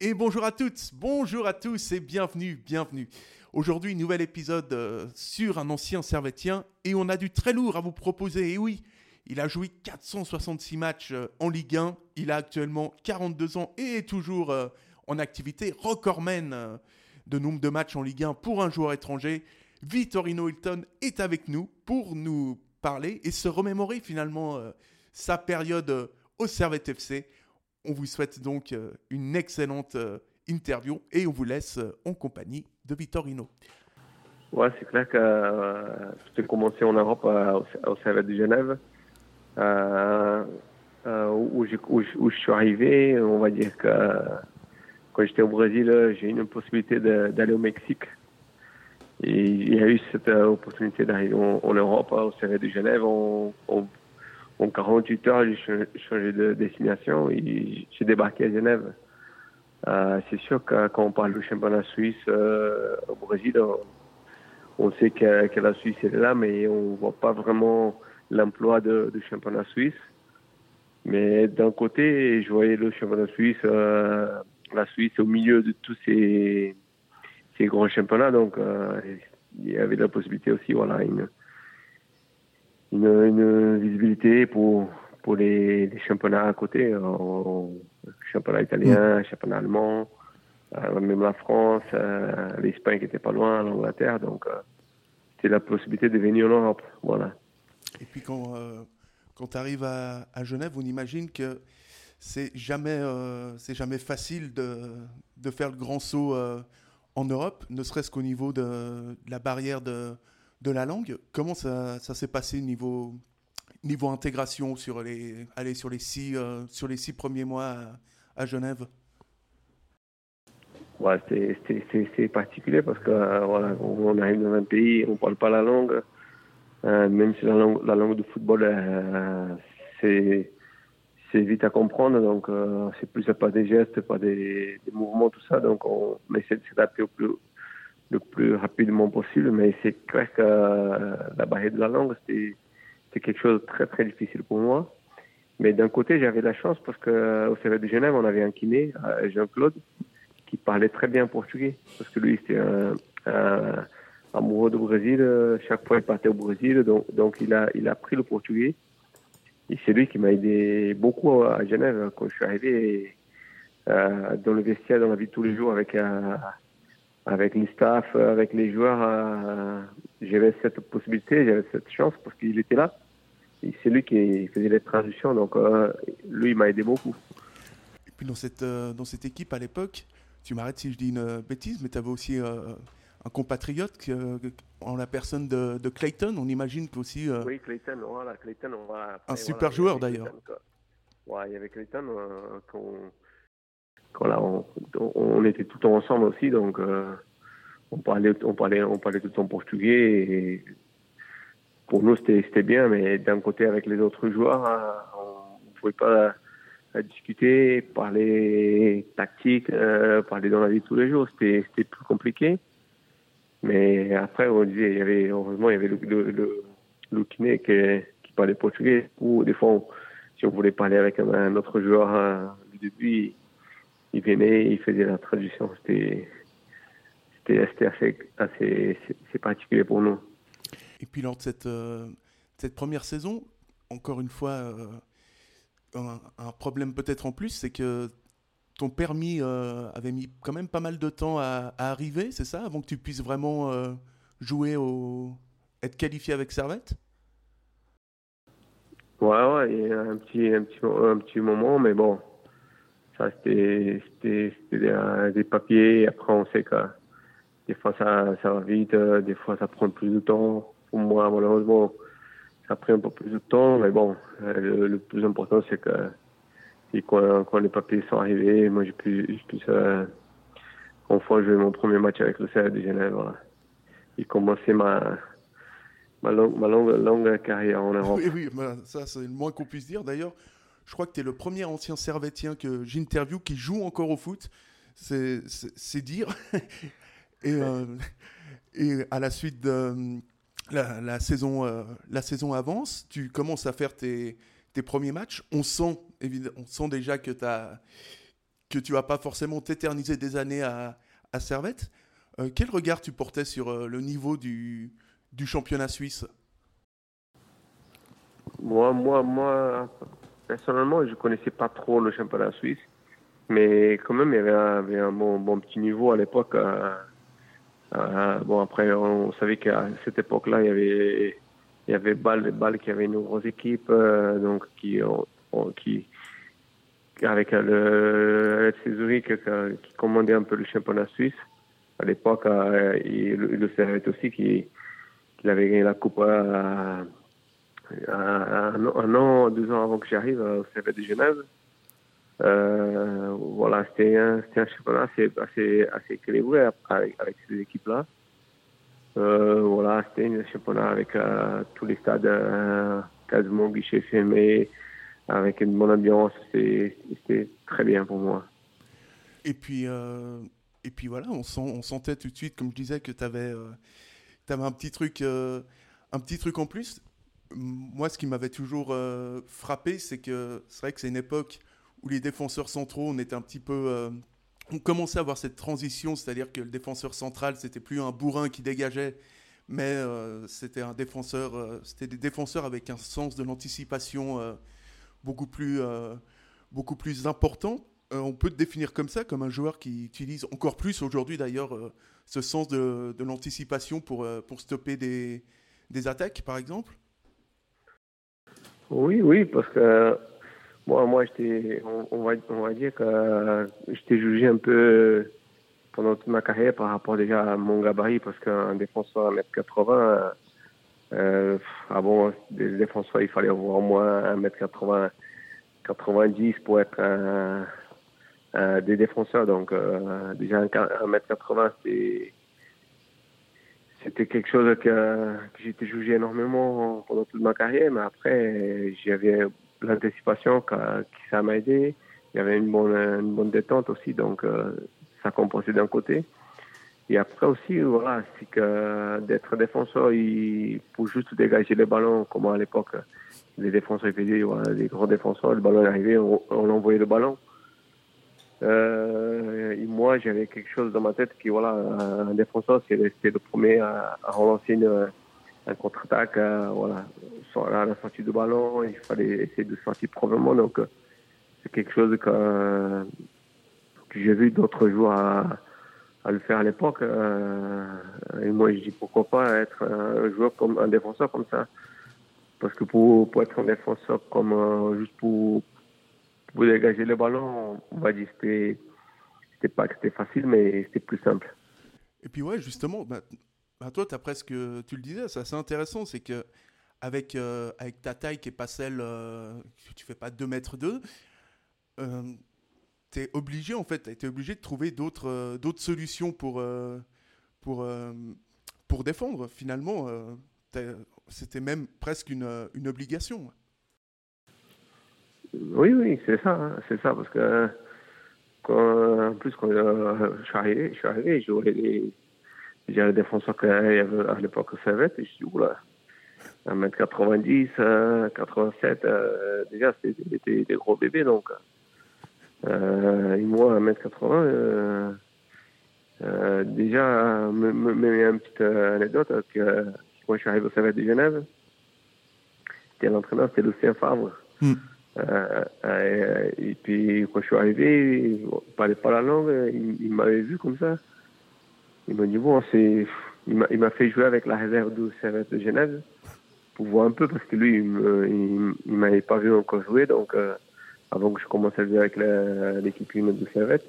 Et bonjour à toutes, bonjour à tous et bienvenue, bienvenue. Aujourd'hui, nouvel épisode euh, sur un ancien servetien et on a du très lourd à vous proposer. Et oui, il a joué 466 matchs euh, en Ligue 1, il a actuellement 42 ans et est toujours euh, en activité, recordman de nombre de matchs en Ligue 1 pour un joueur étranger. Vittorino Hilton est avec nous pour nous parler et se remémorer finalement sa période au Servette FC. On vous souhaite donc euh, une excellente euh, interview et on vous laisse euh, en compagnie de Vittorino. Ouais, c'est clair que j'ai commencé en Europe au Servette de Genève, où, je suis arrivé. On va dire que quand j'étais au Brésil, j'ai eu une possibilité d'aller au Mexique. Il y a eu cette opportunité d'arriver en, Europe, au Servette de Genève, en, en 48 heures, j'ai changé de destination et j'ai débarqué à Genève. Euh, c'est sûr que quand on parle du championnat suisse euh, au Brésil, on, sait que, la Suisse est là, mais on ne voit pas vraiment l'emploi du championnat suisse. Mais d'un côté, je voyais le championnat suisse, euh, la Suisse au milieu de tous ces, ces grands championnats, donc il y avait la possibilité aussi, voilà, une, une, visibilité pour, pour les, championnats à côté, euh, championnat italien, mm. championnat allemand, euh, même la France, euh, l'Espagne qui était pas loin, l'Angleterre. Donc, c'était la possibilité de venir en Europe. Voilà. Et puis quand, quand tu arrives à, à, Genève, on imagine que c'est jamais, c'est jamais facile de, de, faire le grand saut en Europe, ne serait-ce qu'au niveau de, la barrière de, de la langue. Comment ça, s'est passé niveau, intégration sur les, allez, sur, les six, euh, sur les six premiers mois à, Genève? Ouais, C'est particulier parce que euh, voilà, on arrive dans un pays, on ne parle pas la langue. Euh, même si la langue, la langue de football, c'est c'est vite à comprendre, donc c'est plus pas des gestes, pas des, des, mouvements, tout ça. Donc on essaie de s'adapter au plus, le plus rapidement possible, mais c'est clair que euh, la barrière de la langue, c'était quelque chose de très très difficile pour moi. Mais d'un côté, j'avais la chance parce qu'au euh, CERF de Genève, on avait un kiné, euh, Jean-Claude, qui parlait très bien portugais. Parce que lui, c'était un, amoureux du Brésil. Chaque fois, il partait au Brésil. Donc, donc il, a, il a appris le portugais. Et c'est lui qui m'a aidé beaucoup à Genève quand je suis arrivé dans le vestiaire, dans la vie de tous les jours avec avec les staffs, avec les joueurs, euh, j'avais cette possibilité, j'avais cette chance parce qu'il était là. C'est lui qui faisait les transitions, donc euh, lui, il m'a aidé beaucoup. Et puis dans cette, euh, dans cette équipe à l'époque, tu m'arrêtes si je dis une bêtise, mais tu avais aussi un compatriote en la personne de, Clayton, on imagine qu'aussi. oui, Clayton, voilà, Clayton. un super joueur d'ailleurs. Ouais, il y avait Clayton qu'on on, on, était tout le temps ensemble aussi, donc euh, on parlait, on parlait, on parlait tout le temps portugais. Et pour nous, c'était bien, mais d'un côté, avec les autres joueurs, hein, on ne pouvait pas discuter, parler tactique, euh, parler dans la vie tous les jours. C'était plus compliqué. Mais après, on disait, il y avait, heureusement, il y avait le, qui, parlait portugais. Ou des fois, si on voulait parler avec un, autre joueur du début, il venait, il faisait la traduction. C'était assez, assez, particulier pour nous. Et puis lors de cette, euh, cette première saison, encore une fois, euh, un, problème peut-être en plus, c'est que ton permis euh, avait mis quand même pas mal de temps à, arriver, c'est ça, avant que tu puisses vraiment jouer au, être qualifié avec Servette? Ouais, ouais, il y a un petit, un petit, un petit moment, mais bon, ça, c'était des, papiers. Après, on sait que des fois, ça, ça va vite, euh, des fois, ça prend plus de temps. Pour moi, malheureusement, ça a pris un peu plus de temps. Mais bon, euh, le, plus important, c'est que quand, quand, les papiers sont arrivés, moi, j'ai pu, pu euh, enfin jouer mon premier match avec le CR de Genève. Voilà. Et commencer ma, ma, longue, ma longue, longue carrière en Europe. Oui, oui, ça, c'est le moins qu'on puisse dire. D'ailleurs, je crois que tu es le premier ancien servétien que j'interview qui joue encore au foot. C'est dire. et, euh, et, à la suite de la, saison, euh, la saison avance, tu commences à faire tes, premiers matchs. On sent, on sent déjà que as que tu vas pas forcément t'éterniser des années à, Servette. quel regard tu portais sur le niveau du championnat suisse? Moi, moi, moi, personnellement, je connaissais pas trop le championnat suisse, mais quand même, il y avait un, bon, bon, petit niveau à l'époque. Euh, bon, après, on savait qu'à cette époque-là, il y avait, il y avait Bâle, Bâle qui avait une grosse équipe, euh, donc qui, qui, avec le FC Zurich qui commandait un peu le championnat suisse. À l'époque, euh, il, le savait aussi qu'il avait gagné la coupe un, an, deux ans avant que j'arrive au CF de Genève. Euh, voilà, c'était un, un, championnat assez, assez, assez équilibré avec, avec ces équipes-là. Euh, voilà, c'était un championnat avec euh, tous les stades euh, quasiment guichet fermé, avec une bonne ambiance. C'était très bien pour moi. Et puis, euh, et puis voilà, on, sent, on sentait tout de suite, comme je disais, que tu avais, avais, un petit truc, un petit truc en plus. Moi, ce qui m'avait toujours frappé, c'est que c'est vrai que c'est une époque où les défenseurs centraux, on était un petit peu. Euh, on commençait à avoir cette transition, c'est-à-dire que le défenseur central, c'était plus un bourrin qui dégageait, mais euh, c'était un défenseur, euh, c'était des défenseurs avec un sens de l'anticipation beaucoup plus, beaucoup plus important. on peut te définir comme ça, comme un joueur qui utilise encore plus aujourd'hui d'ailleurs ce sens de, l'anticipation pour, pour stopper des attaques, par exemple. Oui, oui, parce que moi, moi j'étais, on, va, on va dire que j'étais jugé un peu pendant toute ma carrière par rapport déjà à mon gabarit, parce qu'un défenseur à 1m80, euh, ah des défenseurs, il fallait avoir au moins 1m80, 90 pour être un, des défenseurs. Donc, euh, déjà 1m80, c'était c'était quelque chose que, que j'étais jugé énormément pendant toute ma carrière, mais après, j'avais l'anticipation qui ça m'a aidé. Il y avait une bonne, une bonne détente aussi, donc euh, ça compensait d'un côté. Et après aussi, voilà, c'est que d'être défenseur, il, pour juste dégager les ballons, comme à l'époque, les défenseurs faisaient, voilà, les grands défenseurs, le ballon arrivait, on, on envoyait le ballon. Euh, et moi, j'avais quelque chose dans ma tête qui, voilà, un défenseur, c'était le premier à, à relancer une, un contre-attaque, euh, voilà, à la sortie du ballon, il fallait essayer de sortir probablement. Donc, euh, c'est quelque chose que, que j'ai vu d'autres joueurs à, à, le faire à l'époque. Euh, et moi, je dis pourquoi pas être un joueur comme un défenseur comme ça. Parce que pour, pour être un défenseur comme juste pour, pour dégager le ballon, on va dire que c'était pas que c'était facile, mais c'était plus simple. Et puis ouais, justement, bah, bah, toi, as presque, tu le disais, c'est assez intéressant, c'est que avec, euh, avec ta taille qui est pas celle, euh, tu fais pas 2 mètres 2, euh, tu es obligé en fait, tu obligé de trouver d'autres euh, d'autres solutions pour, pour, pour défendre. Finalement, c'était même presque une, une obligation. Oui, oui, c'est ça, hein, c'est ça, parce que quand, en plus quand je suis arrivé, je suis arrivé, j'aurais les j'ai un défenseur qu'il y avait à l'époque au Servette, et je dis, oula, 1m90, 87, euh, déjà c'était des, gros bébés, donc. Euh, et moi, 1m80, euh, euh, déjà, me, met une petite anecdote, que quand je suis arrivé au Servette de Genève, c'était l'entraîneur, c'était Lucien Favre. Hmm. Euh, et, puis quand je suis arrivé, il ne parlait pas la langue, il, m'avait vu comme ça. Il m'a dit, bon, c'est. Il m'a fait jouer avec la réserve du Servette de Genève pour voir un peu parce que lui, il ne m'avait pas vu encore jouer. Donc, euh, avant que je commence à jouer avec l'équipe du Servette,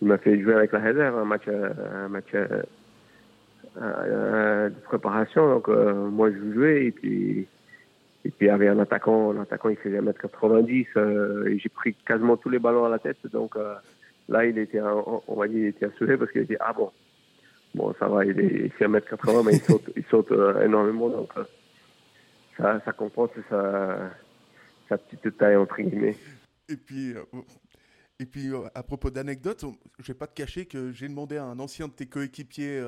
il m'a fait jouer avec la réserve, un match, un match euh, euh, de préparation. Donc, moi, je jouais et puis. Et puis il y avait un attaquant, l'attaquant il faisait 1m90 et j'ai pris quasiment tous les ballons à la tête. Donc là il était, on va dire, il était assuré parce qu'il était ah bon, Bon, ça va, il, est, il fait 1m80, mais il saute, il saute euh, énormément, donc euh, ça, ça compense sa, sa petite taille, entre guillemets. Et puis, euh, et puis à propos d'anecdotes, je vais pas te cacher que j'ai demandé à un ancien de tes coéquipiers,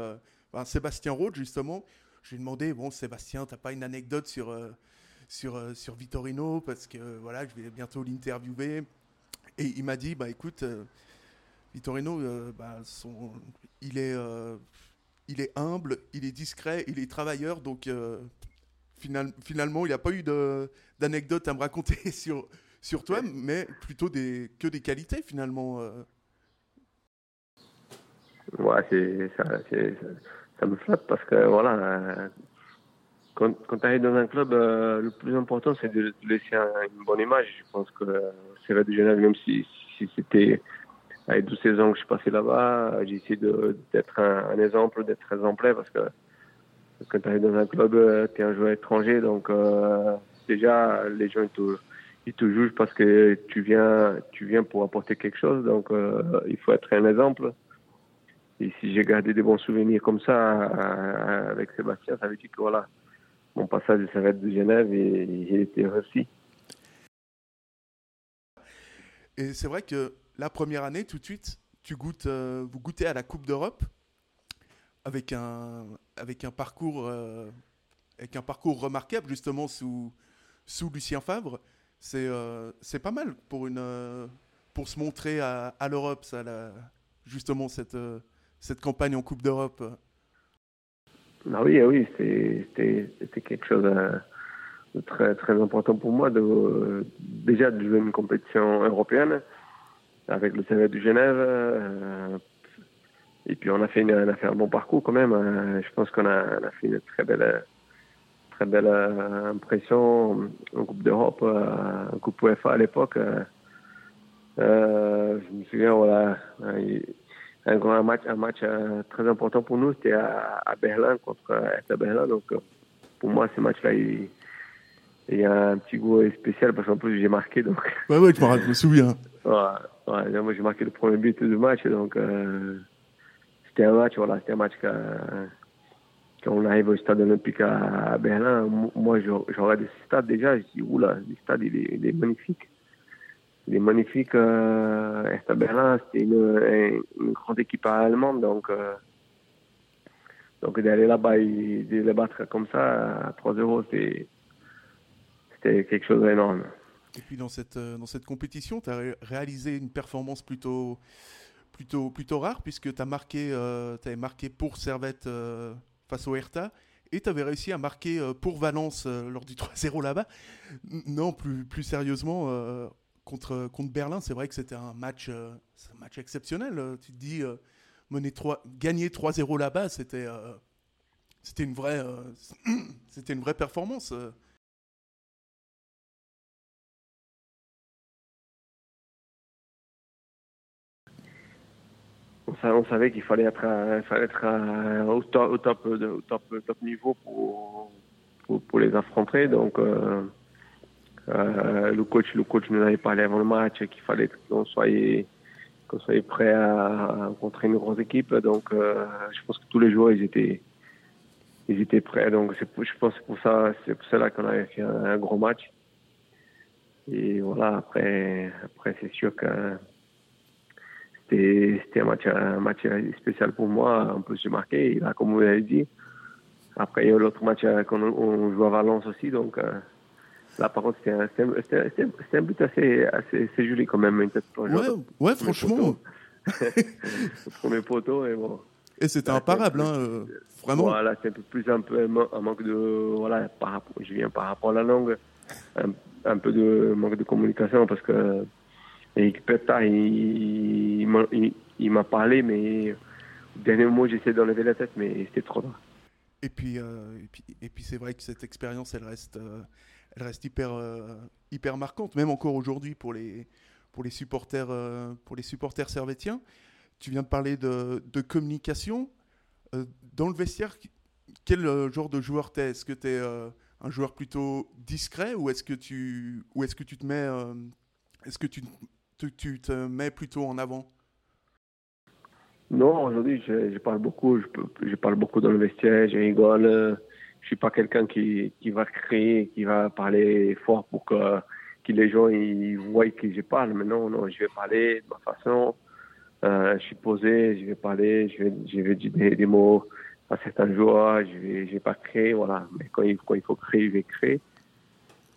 Sébastien Roth, justement, j'ai demandé, bon, Sébastien, t'as pas une anecdote sur, sur, sur Vittorino, parce que voilà, je vais bientôt l'interviewer. Et il m'a dit, bah écoute, Vitorino, bah, son, il, est, il est humble, il est discret, il est travailleur, donc finalement, il n'y a pas eu d'anecdote à me raconter sur, sur toi, mais plutôt des, que des qualités finalement. Ouais, ça, me flatte parce que voilà, quand, tu arrives dans un club, euh, le plus important c'est de, laisser une bonne image. Je pense que c'est vrai de Genève, même si, c'était avec 12 saisons que je suis passé là-bas, j'ai essayé d'être un, exemple, d'être exemplaire parce que quand tu arrives dans un club, euh, tu es un joueur étranger, donc euh, déjà les gens ils te, jugent parce que tu viens, tu viens pour apporter quelque chose, donc il faut être un exemple. Et si j'ai gardé des bons souvenirs comme ça euh, avec Sébastien, ça veut dire que voilà, mon passage de Servette de Genève, il, il était réussi. Et c'est vrai que la première année, tout de suite, tu goûtes, euh, vous goûtez à la Coupe d'Europe avec un, avec un parcours, euh, avec un parcours remarquable justement sous, sous Lucien Favre. C'est, c'est pas mal pour une, pour se montrer à, à l'Europe, justement cette cette campagne en Coupe d'Europe ah oui, oui c'était quelque chose de très, très important pour moi de, déjà de jouer une compétition européenne avec le CV de Genève. Euh, et puis on a fait, une, on a fait un bon parcours quand même. Euh, je pense qu'on a, fait une très belle, très belle euh, impression en Coupe d'Europe, en Coupe UEFA à l'époque. je me souviens, voilà, un grand match, un match euh, très important pour nous. C'était à, Berlin contre Hertha Berlin. Donc, euh, pour moi, ce match-là, il, y a un petit goût spécial parce qu'en plus, j'ai marqué. Donc... Ouais, ouais, je me souviens. ouais, moi, j'ai marqué le premier but du match. Donc, euh, c'était un match, voilà, c'était un match quand on arrive au stade olympique à, Berlin. Moi, j'aurais des stades déjà. Je dis, oula, le stade, il est magnifique il est magnifique. Euh, Berlin, c'était une, grande équipe allemande, donc euh, donc d'aller là-bas et de les battre comme ça à 3-0, c'était quelque chose d'énorme. Et puis dans cette, euh, dans cette compétition, tu as réalisé une performance plutôt, plutôt, plutôt rare, puisque tu marqué, euh, avais marqué pour Servette euh, face au Hertha, et tu avais réussi à marquer pour Valence lors du 3-0 là-bas. Non, plus, plus sérieusement, contre, Berlin, c'est vrai que c'était un match, euh, match exceptionnel. Euh, tu te dis, euh, mener 3, gagner 3-0 là-bas, c'était une, vraie, performance. On savait qu'il fallait être, au, top, au, top, au top, niveau pour, pour, pour, les affronter. Donc, euh, le coach, le coach nous avait parlé avant le match qu'il fallait qu'on soit qu'on soit prêt à rencontrer une grosse équipe. Donc, euh, je pense que tous les joueurs ils étaient ils étaient prêts. Donc, je pense que pour ça, c'est pour cela qu'on avait fait un, gros match. Et voilà. Après, après, c'est sûr que c'était un match, un match spécial pour moi. J'ai marqué. Et là, comme vous l'avez dit. Après, il y a l'autre match qu'on on joue à Valence aussi. Donc, euh, Là, par contre, c'était un, but assez, assez, joli quand même. Une tête ouais, ouais franchement. premier poteau, et bon. Et c'était imparable, hein, euh, vraiment. Voilà, c'est un peu plus un, peu, un manque de. Voilà, par je viens par rapport à la langue, un, peu de manque de communication parce que. Et Peta, il, il, m'a parlé, mais dernier mot, j'essaie d'enlever la tête, mais c'était trop tard. Et puis, euh, et puis, et puis c'est vrai que cette expérience, elle reste, euh, elle reste hyper, euh, hyper marquante, même encore aujourd'hui pour les, pour les supporters, euh, pour les supporters servétiens. Tu viens de parler de, de communication. Euh, dans le vestiaire, quel genre de joueur t'es? Est-ce que tu es un joueur plutôt discret ou est-ce que tu, est-ce que tu te mets, est-ce que tu, tu te mets plutôt en avant? Non, aujourd'hui, je, je, parle beaucoup. Je, parle beaucoup dans le vestiaire. Je rigole suis pas quelqu'un qui, qui va créer, qui va parler fort pour que, que les gens ils voient que je parle. Mais non, non, je vais parler de ma façon. Euh, je suis posé, je vais parler, je vais, je vais dire des, mots à certains joueurs, je vais, je vais pas créer, voilà. Mais quand il, faut créer, je vais créer.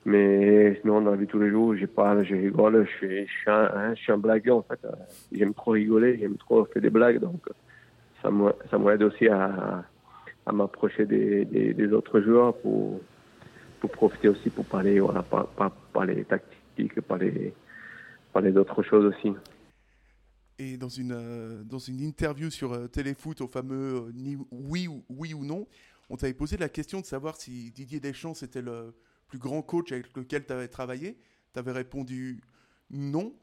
Mais sinon, dans la vie tous les jours, je rigole, je suis, je suis, un, hein, je suis un blagueur en fait. J'aime trop rigoler, j'aime trop faire des blagues, donc ça m'aide aussi à, à m'approcher des, autres joueurs pour, pour profiter aussi pour parler, voilà, pas, pas, parler tactique, parler, parler d'autres choses aussi. Et dans une, euh, dans une interview sur euh, Téléfoot au fameux euh, oui, ou, oui ou non, on t'avait posé la question de savoir si Didier Deschamps était le plus grand coach avec lequel tu avais travaillé. Tu avais répondu non.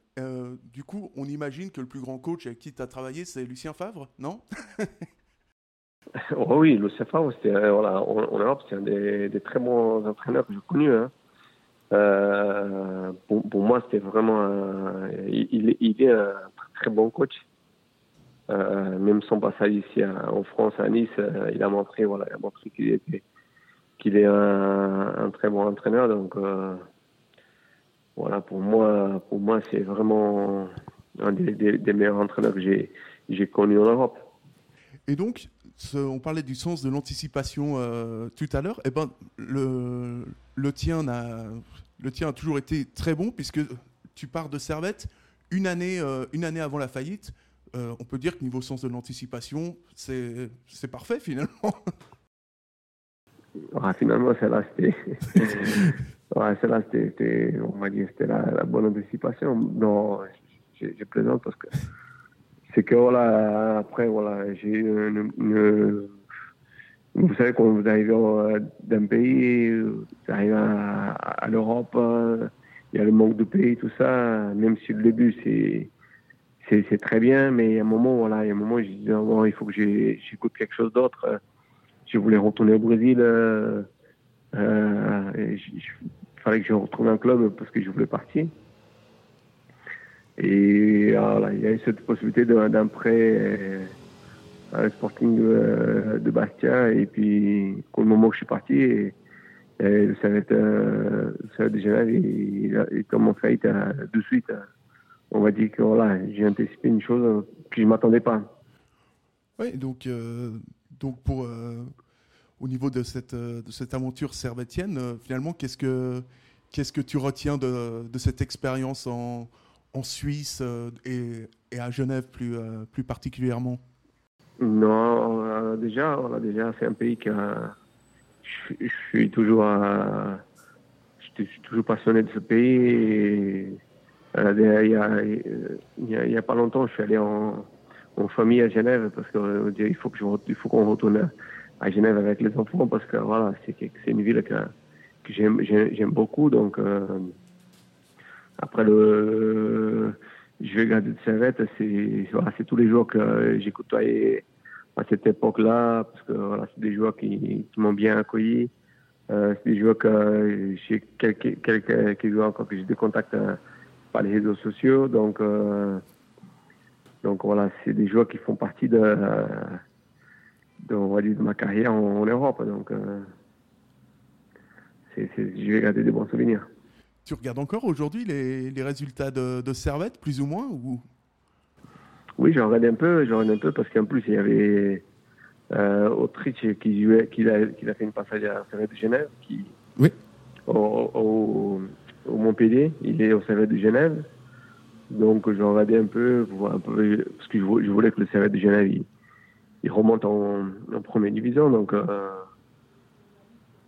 du coup, on imagine que le plus grand coach avec qui tu as travaillé, c'est Lucien Favre, non? oh Oui, Lucien Favre, c'était, voilà, en, Europe, c'est un des, des, très bons entraîneurs que j'ai connus. Hein. pour, pour, moi, c'était vraiment. il, il, est un très bon coach. Euh, même son passage ici en France, à Nice, euh, il a montré, voilà, il a montré qu'il était, qu'il est un, très bon entraîneur. Donc, euh, voilà, pour moi, pour moi, c'est vraiment un des, meilleurs entraîneurs que j'ai, j'ai connu en Europe. Et donc, on parlait du sens de l'anticipation tout à l'heure. Eh ben, le, le tien a, le tien a toujours été très bon puisque tu pars de Servette une année, euh, une année avant la faillite, euh, on peut dire que niveau sens de l'anticipation, c'est parfait finalement. finalement, celle-là, c'était. ouais, celle-là, c'était, on va dire, c'était la, bonne anticipation. Non, je, plaisante parce que c'est que, voilà, après, voilà, j'ai une, Vous savez, quand vous arrivez d'un pays, vous arrivez à, à l'Europe, il y a le manque de pays, tout ça. Même si le début, c'est c'est très bien, mais il a un moment, voilà, il y a un moment, je disais, oh, il faut que j'écoute quelque chose d'autre. Je voulais retourner au Brésil. Euh, euh il fallait que je retrouve un club parce que je voulais partir. Et voilà, il y a eu cette possibilité d'un prêt euh, à un Sporting de, de, Bastia. Et puis, au moment où je suis parti, et être, euh, ça va déjà, il, il, comme en fait, de suite, on va dire que voilà, j'ai anticipé une chose que je ne m'attendais pas. Oui, donc, euh, donc pour, euh, au niveau de cette, de cette aventure servétienne, finalement, qu'est-ce que, qu'est-ce que tu retiens de, de cette expérience en, en Suisse et, et, à Genève plus, plus particulièrement Non, déjà, déjà c'est un pays qui a je, suis toujours, je suis toujours passionné de ce pays. Euh, il, y a, pas longtemps, je suis allé en, famille à Genève parce qu'il euh, faut que qu'on retourne à Genève avec les enfants parce que voilà, c'est une ville que, que j'aime beaucoup. Donc euh, après le, je vais garder de Servette, c'est voilà, tous les jours que j'ai côtoyé à cette époque-là, parce que voilà, c'est des joueurs qui, m'ont bien accueilli. Euh, c'est des joueurs que j'ai quelques, quelques, joueurs encore que j'ai des contacts euh, par les réseaux sociaux. Donc, euh, donc voilà, c'est des joueurs qui font partie de, de, on va dire, de ma carrière en, Europe. Donc, c'est, je vais garder des bons souvenirs. Tu regardes encore aujourd'hui les, les résultats de, de Servette, plus ou moins ou... Oui, j'en regarde un peu, j'en regarde un peu parce qu'en plus, il y avait euh, Autriche qui jouait, qui a, qui a fait une passage à Servette de Genève, qui, oui. au, au, au, Montpellier, il est au Servette de Genève. Donc, j'en regardais un peu, un peu, parce que je, voulais que le Servette de Genève, il, remonte en, en, première division. Donc, euh,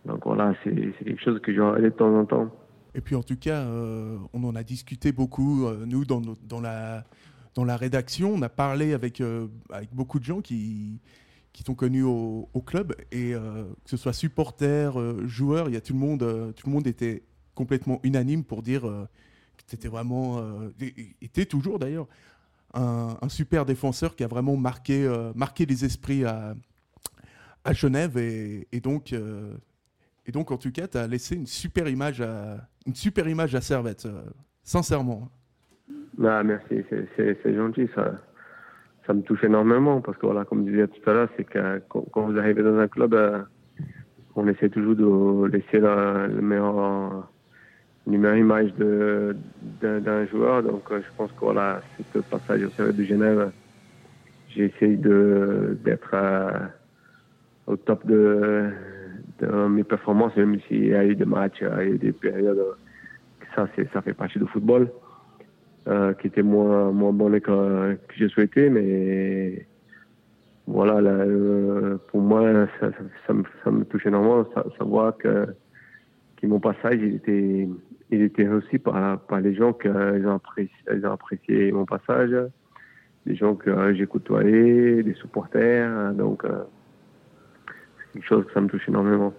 donc voilà, c'est quelque chose que je regardais de temps en temps. Et puis en tout cas, euh, on en a discuté beaucoup, euh, nous, dans, la dans la rédaction, on a parlé avec, euh, avec beaucoup de gens qui, qui sont connus au, club, et que ce soit supporters, joueurs, il y a tout le monde, tout le monde était complètement unanime pour dire que tu étais vraiment, était toujours d'ailleurs, un, super défenseur qui a vraiment marqué, marqué les esprits à, à Genève, et, et donc, et donc en tout cas, tu as laissé une super image à, une super image à Servette, sincèrement. Ah, merci, c'est gentil, ça, ça me touche énormément parce que voilà, comme je disais tout à l'heure, c'est que quand, vous arrivez dans un club, euh, on essaie toujours de laisser la, le meilleur, meilleure image d'un joueur. Donc euh, je pense que voilà, ce passage au service de Genève, j'ai essayé d'être euh, au top de, mes performances, même s'il y a eu des matchs, il des périodes, ça, ça fait partie du football, qui était moins, moins bon que, que j'ai souhaité, mais voilà, pour moi, ça, me, ça, me, touche énormément savoir que, que mon passage, il était, il était par, par les gens qui ont, apprécié, ont apprécié mon passage, des gens que j'ai côtoyés, des supporters, donc quelque chose ça me touche énormément.